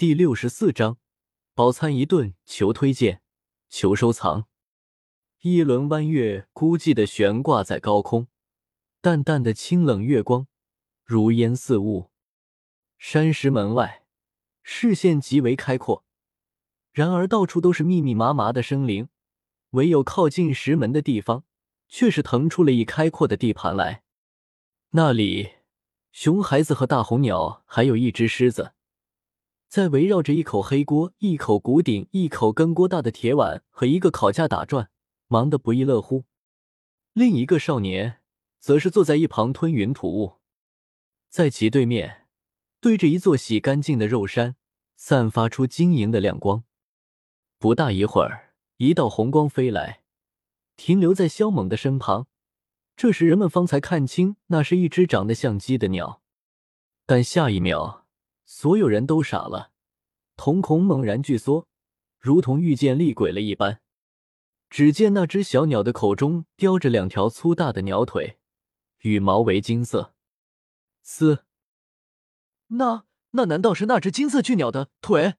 第六十四章，饱餐一顿，求推荐，求收藏。一轮弯月孤寂的悬挂在高空，淡淡的清冷月光如烟似雾。山石门外，视线极为开阔，然而到处都是密密麻麻的生灵，唯有靠近石门的地方，却是腾出了一开阔的地盘来。那里，熊孩子和大红鸟，还有一只狮子。在围绕着一口黑锅、一口骨鼎、一口跟锅大的铁碗和一个烤架打转，忙得不亦乐乎。另一个少年则是坐在一旁吞云吐雾，在其对面，对着一座洗干净的肉山，散发出晶莹的亮光。不大一会儿，一道红光飞来，停留在萧猛的身旁。这时，人们方才看清，那是一只长得像鸡的鸟，但下一秒。所有人都傻了，瞳孔猛然聚缩，如同遇见厉鬼了一般。只见那只小鸟的口中叼着两条粗大的鸟腿，羽毛为金色。嘶！那那难道是那只金色巨鸟的腿？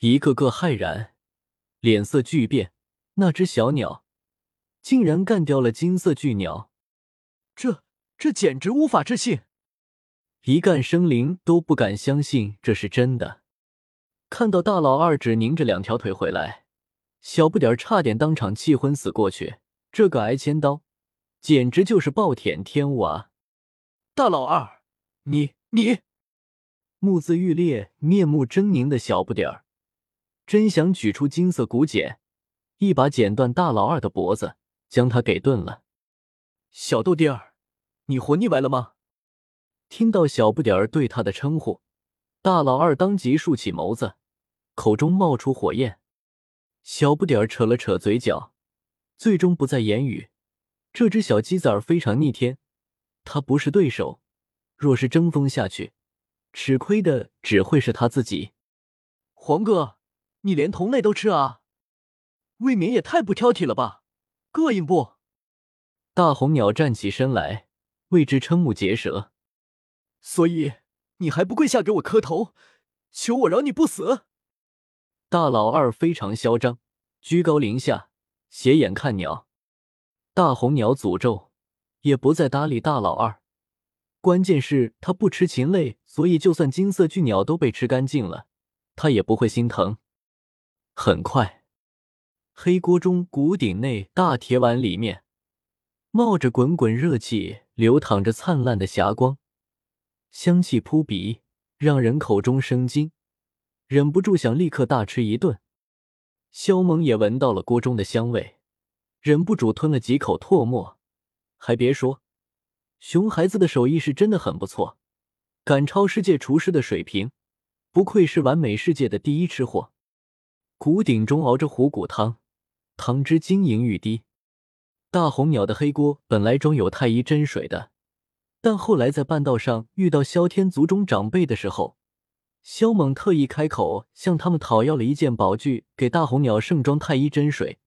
一个个骇然，脸色巨变。那只小鸟竟然干掉了金色巨鸟，这这简直无法置信！一干生灵都不敢相信这是真的。看到大老二只拧着两条腿回来，小不点儿差点当场气昏死过去。这个挨千刀，简直就是暴殄天物啊！大老二，你你，目眦欲裂、面目狰狞的小不点儿，真想取出金色骨剪，一把剪断大老二的脖子，将他给炖了。小豆丁儿，你活腻歪了吗？听到小不点儿对他的称呼，大老二当即竖起眸子，口中冒出火焰。小不点儿扯了扯嘴角，最终不再言语。这只小鸡崽非常逆天，他不是对手。若是争锋下去，吃亏的只会是他自己。黄哥，你连同类都吃啊？未免也太不挑剔了吧？膈应不？大红鸟站起身来，为之瞠目结舌。所以你还不跪下给我磕头，求我饶你不死？大老二非常嚣张，居高临下，斜眼看鸟。大红鸟诅咒，也不再搭理大老二。关键是，他不吃禽类，所以就算金色巨鸟都被吃干净了，他也不会心疼。很快，黑锅中骨鼎内大铁碗里面，冒着滚滚热气，流淌着灿烂的霞光。香气扑鼻，让人口中生津，忍不住想立刻大吃一顿。肖猛也闻到了锅中的香味，忍不住吞了几口唾沫。还别说，熊孩子的手艺是真的很不错，赶超世界厨师的水平，不愧是完美世界的第一吃货。骨鼎中熬着虎骨汤，汤汁晶莹欲滴。大红鸟的黑锅本来装有太医真水的。但后来在半道上遇到萧天族中长辈的时候，萧猛特意开口向他们讨要了一件宝具，给大红鸟盛装太医真水。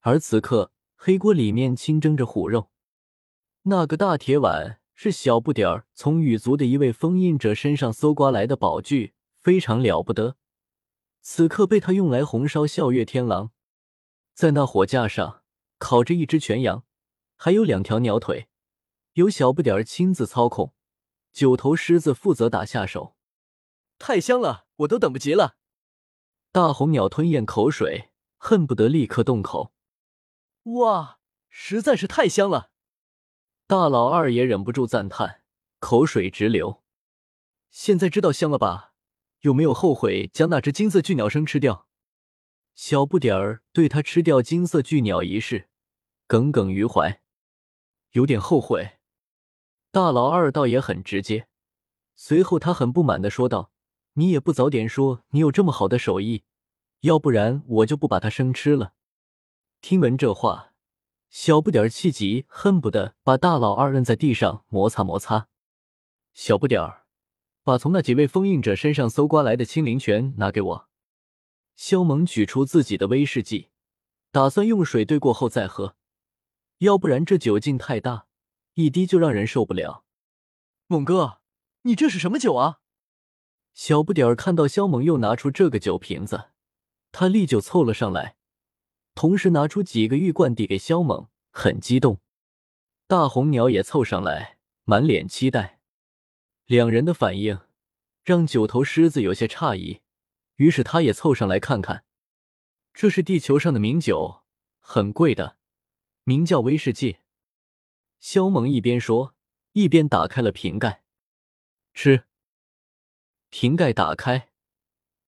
而此刻黑锅里面清蒸着虎肉，那个大铁碗是小不点儿从羽族的一位封印者身上搜刮来的宝具，非常了不得。此刻被他用来红烧笑月天狼，在那火架上烤着一只全羊，还有两条鸟腿。由小不点儿亲自操控，九头狮子负责打下手，太香了，我都等不及了。大红鸟吞咽口水，恨不得立刻动口。哇，实在是太香了！大老二也忍不住赞叹，口水直流。现在知道香了吧？有没有后悔将那只金色巨鸟生吃掉？小不点儿对他吃掉金色巨鸟一事耿耿于怀，有点后悔。大老二倒也很直接，随后他很不满的说道：“你也不早点说你有这么好的手艺，要不然我就不把它生吃了。”听闻这话，小不点儿气急，恨不得把大老二摁在地上摩擦摩擦。小不点儿，把从那几位封印者身上搜刮来的青灵泉拿给我。萧猛取出自己的威士忌，打算用水兑过后再喝，要不然这酒劲太大。一滴就让人受不了，猛哥，你这是什么酒啊？小不点儿看到肖猛又拿出这个酒瓶子，他立就凑了上来，同时拿出几个玉罐递给肖猛，很激动。大红鸟也凑上来，满脸期待。两人的反应让九头狮子有些诧异，于是他也凑上来看看。这是地球上的名酒，很贵的，名叫威士忌。萧猛一边说，一边打开了瓶盖，吃。瓶盖打开，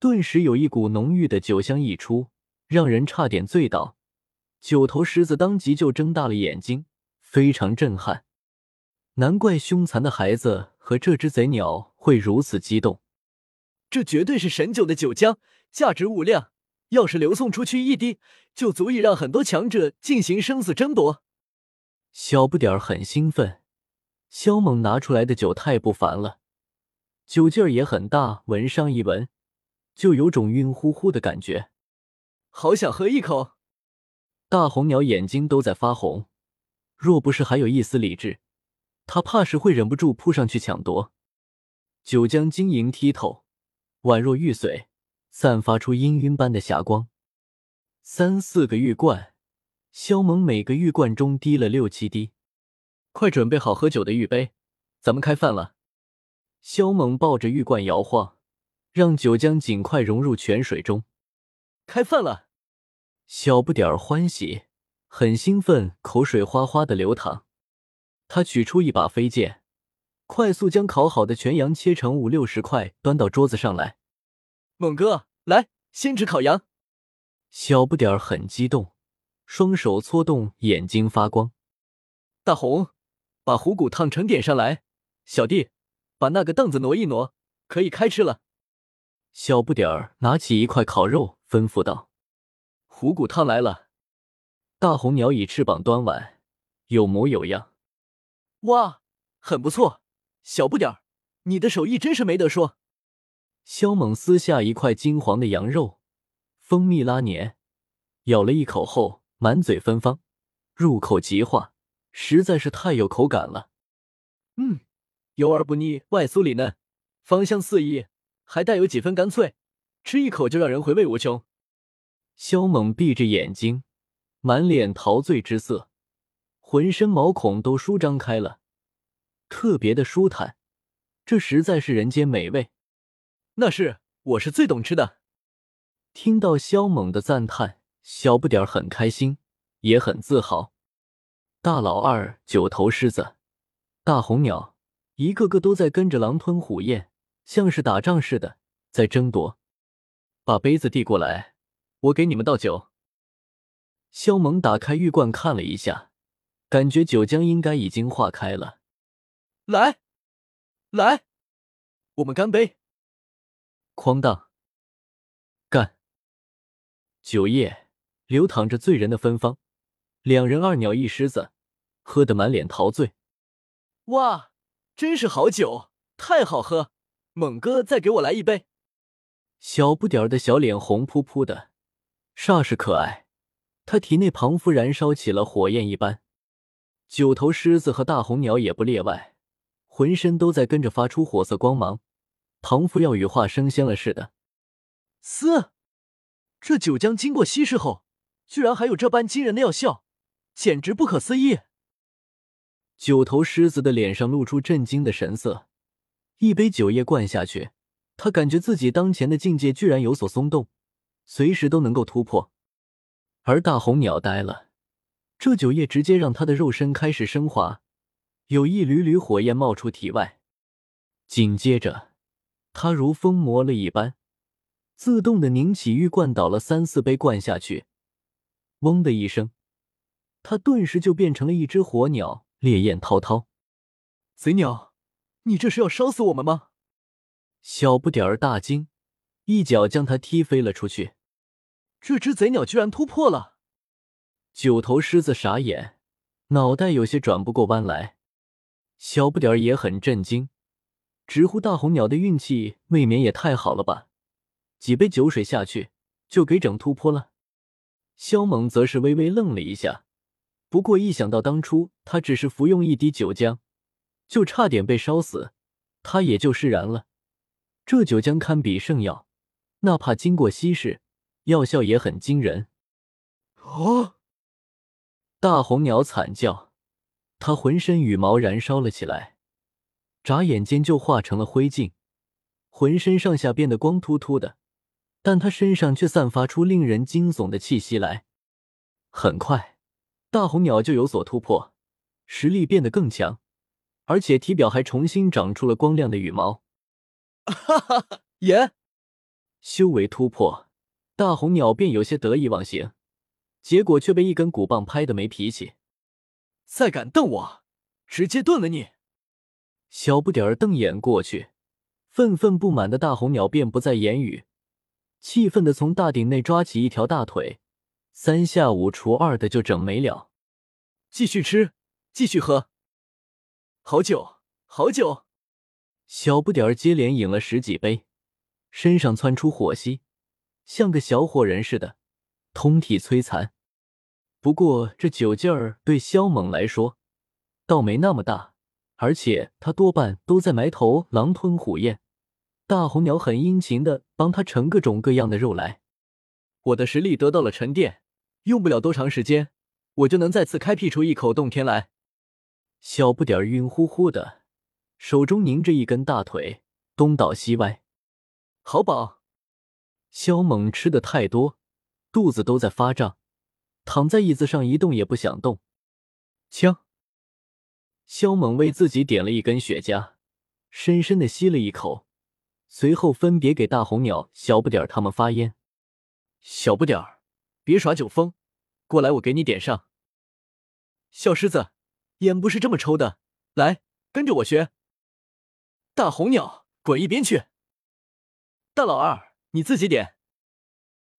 顿时有一股浓郁的酒香溢出，让人差点醉倒。九头狮子当即就睁大了眼睛，非常震撼。难怪凶残的孩子和这只贼鸟会如此激动，这绝对是神酒的酒浆，价值无量。要是流送出去一滴，就足以让很多强者进行生死争夺。小不点儿很兴奋，肖猛拿出来的酒太不凡了。酒劲儿也很大，闻上一闻，就有种晕乎乎的感觉，好想喝一口。大红鸟眼睛都在发红，若不是还有一丝理智，他怕是会忍不住扑上去抢夺。酒浆晶莹剔透，宛若玉髓，散发出氤氲般的霞光。三四个玉罐，肖猛每个玉罐中滴了六七滴，快准备好喝酒的玉杯，咱们开饭了。肖猛抱着玉罐摇晃，让酒浆尽快融入泉水中。开饭了，小不点儿欢喜，很兴奋，口水哗哗的流淌。他取出一把飞剑，快速将烤好的全羊切成五六十块，端到桌子上来。猛哥，来，先吃烤羊。小不点儿很激动，双手搓动，眼睛发光。大红，把虎骨烫成点上来。小弟。把那个凳子挪一挪，可以开吃了。小不点儿拿起一块烤肉，吩咐道：“虎骨汤来了。”大红鸟以翅膀端碗，有模有样。哇，很不错，小不点儿，你的手艺真是没得说。肖猛撕下一块金黄的羊肉，蜂蜜拉黏，咬了一口后，满嘴芬芳，入口即化，实在是太有口感了。嗯。油而不腻，外酥里嫩，芳香四溢，还带有几分干脆，吃一口就让人回味无穷。肖猛闭着眼睛，满脸陶醉之色，浑身毛孔都舒张开了，特别的舒坦。这实在是人间美味。那是，我是最懂吃的。听到肖猛的赞叹，小不点儿很开心，也很自豪。大老二、九头狮子、大红鸟。一个个都在跟着狼吞虎咽，像是打仗似的在争夺。把杯子递过来，我给你们倒酒。肖萌打开玉罐看了一下，感觉酒浆应该已经化开了。来，来，我们干杯！哐当，干！酒液流淌着醉人的芬芳，两人二鸟一狮子，喝得满脸陶醉。哇！真是好酒，太好喝！猛哥，再给我来一杯。小不点儿的小脸红扑扑的，煞是可爱。他体内庞佛燃烧起了火焰一般。九头狮子和大红鸟也不例外，浑身都在跟着发出火色光芒，庞佛要羽化升仙了似的。嘶！这酒浆经过稀释后，居然还有这般惊人的药效，简直不可思议！九头狮子的脸上露出震惊的神色，一杯酒液灌下去，他感觉自己当前的境界居然有所松动，随时都能够突破。而大红鸟呆了，这酒液直接让他的肉身开始升华，有一缕缕火焰冒出体外，紧接着他如疯魔了一般，自动的拧起玉罐，倒了三四杯灌下去，嗡的一声，他顿时就变成了一只火鸟。烈焰滔滔，贼鸟，你这是要烧死我们吗？小不点儿大惊，一脚将他踢飞了出去。这只贼鸟居然突破了！九头狮子傻眼，脑袋有些转不过弯来。小不点儿也很震惊，直呼大红鸟的运气未免也太好了吧！几杯酒水下去，就给整突破了。萧猛则是微微愣了一下。不过一想到当初他只是服用一滴酒浆，就差点被烧死，他也就释然了。这酒浆堪比圣药，哪怕经过稀释，药效也很惊人。哦！大红鸟惨叫，它浑身羽毛燃烧了起来，眨眼间就化成了灰烬，浑身上下变得光秃秃的，但它身上却散发出令人惊悚的气息来。很快，大红鸟就有所突破，实力变得更强，而且体表还重新长出了光亮的羽毛。哈哈哈！耶！修为突破，大红鸟便有些得意忘形，结果却被一根鼓棒拍得没脾气。再敢瞪我，直接炖了你！小不点儿瞪眼过去，愤愤不满的大红鸟便不再言语，气愤的从大鼎内抓起一条大腿，三下五除二的就整没了。继续吃，继续喝，好酒，好酒！小不点儿接连饮了十几杯，身上窜出火息，像个小火人似的，通体摧残。不过这酒劲儿对萧猛来说倒没那么大，而且他多半都在埋头狼吞虎咽。大红鸟很殷勤的帮他盛各种各样的肉来。我的实力得到了沉淀，用不了多长时间，我就能再次开辟出一口洞天来。小不点儿晕乎乎的。手中拧着一根大腿，东倒西歪，好饱。萧猛吃的太多，肚子都在发胀，躺在椅子上一动也不想动。枪！萧猛为自己点了一根雪茄，深深的吸了一口，随后分别给大红鸟、小不点儿他们发烟。小不点儿，别耍酒疯，过来，我给你点上。小狮子，烟不是这么抽的，来，跟着我学。大红鸟，滚一边去！大老二，你自己点。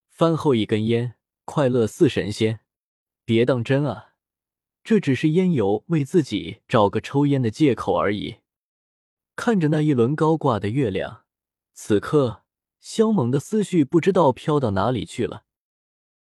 饭后一根烟，快乐似神仙。别当真啊，这只是烟友为自己找个抽烟的借口而已。看着那一轮高挂的月亮，此刻萧猛的思绪不知道飘到哪里去了。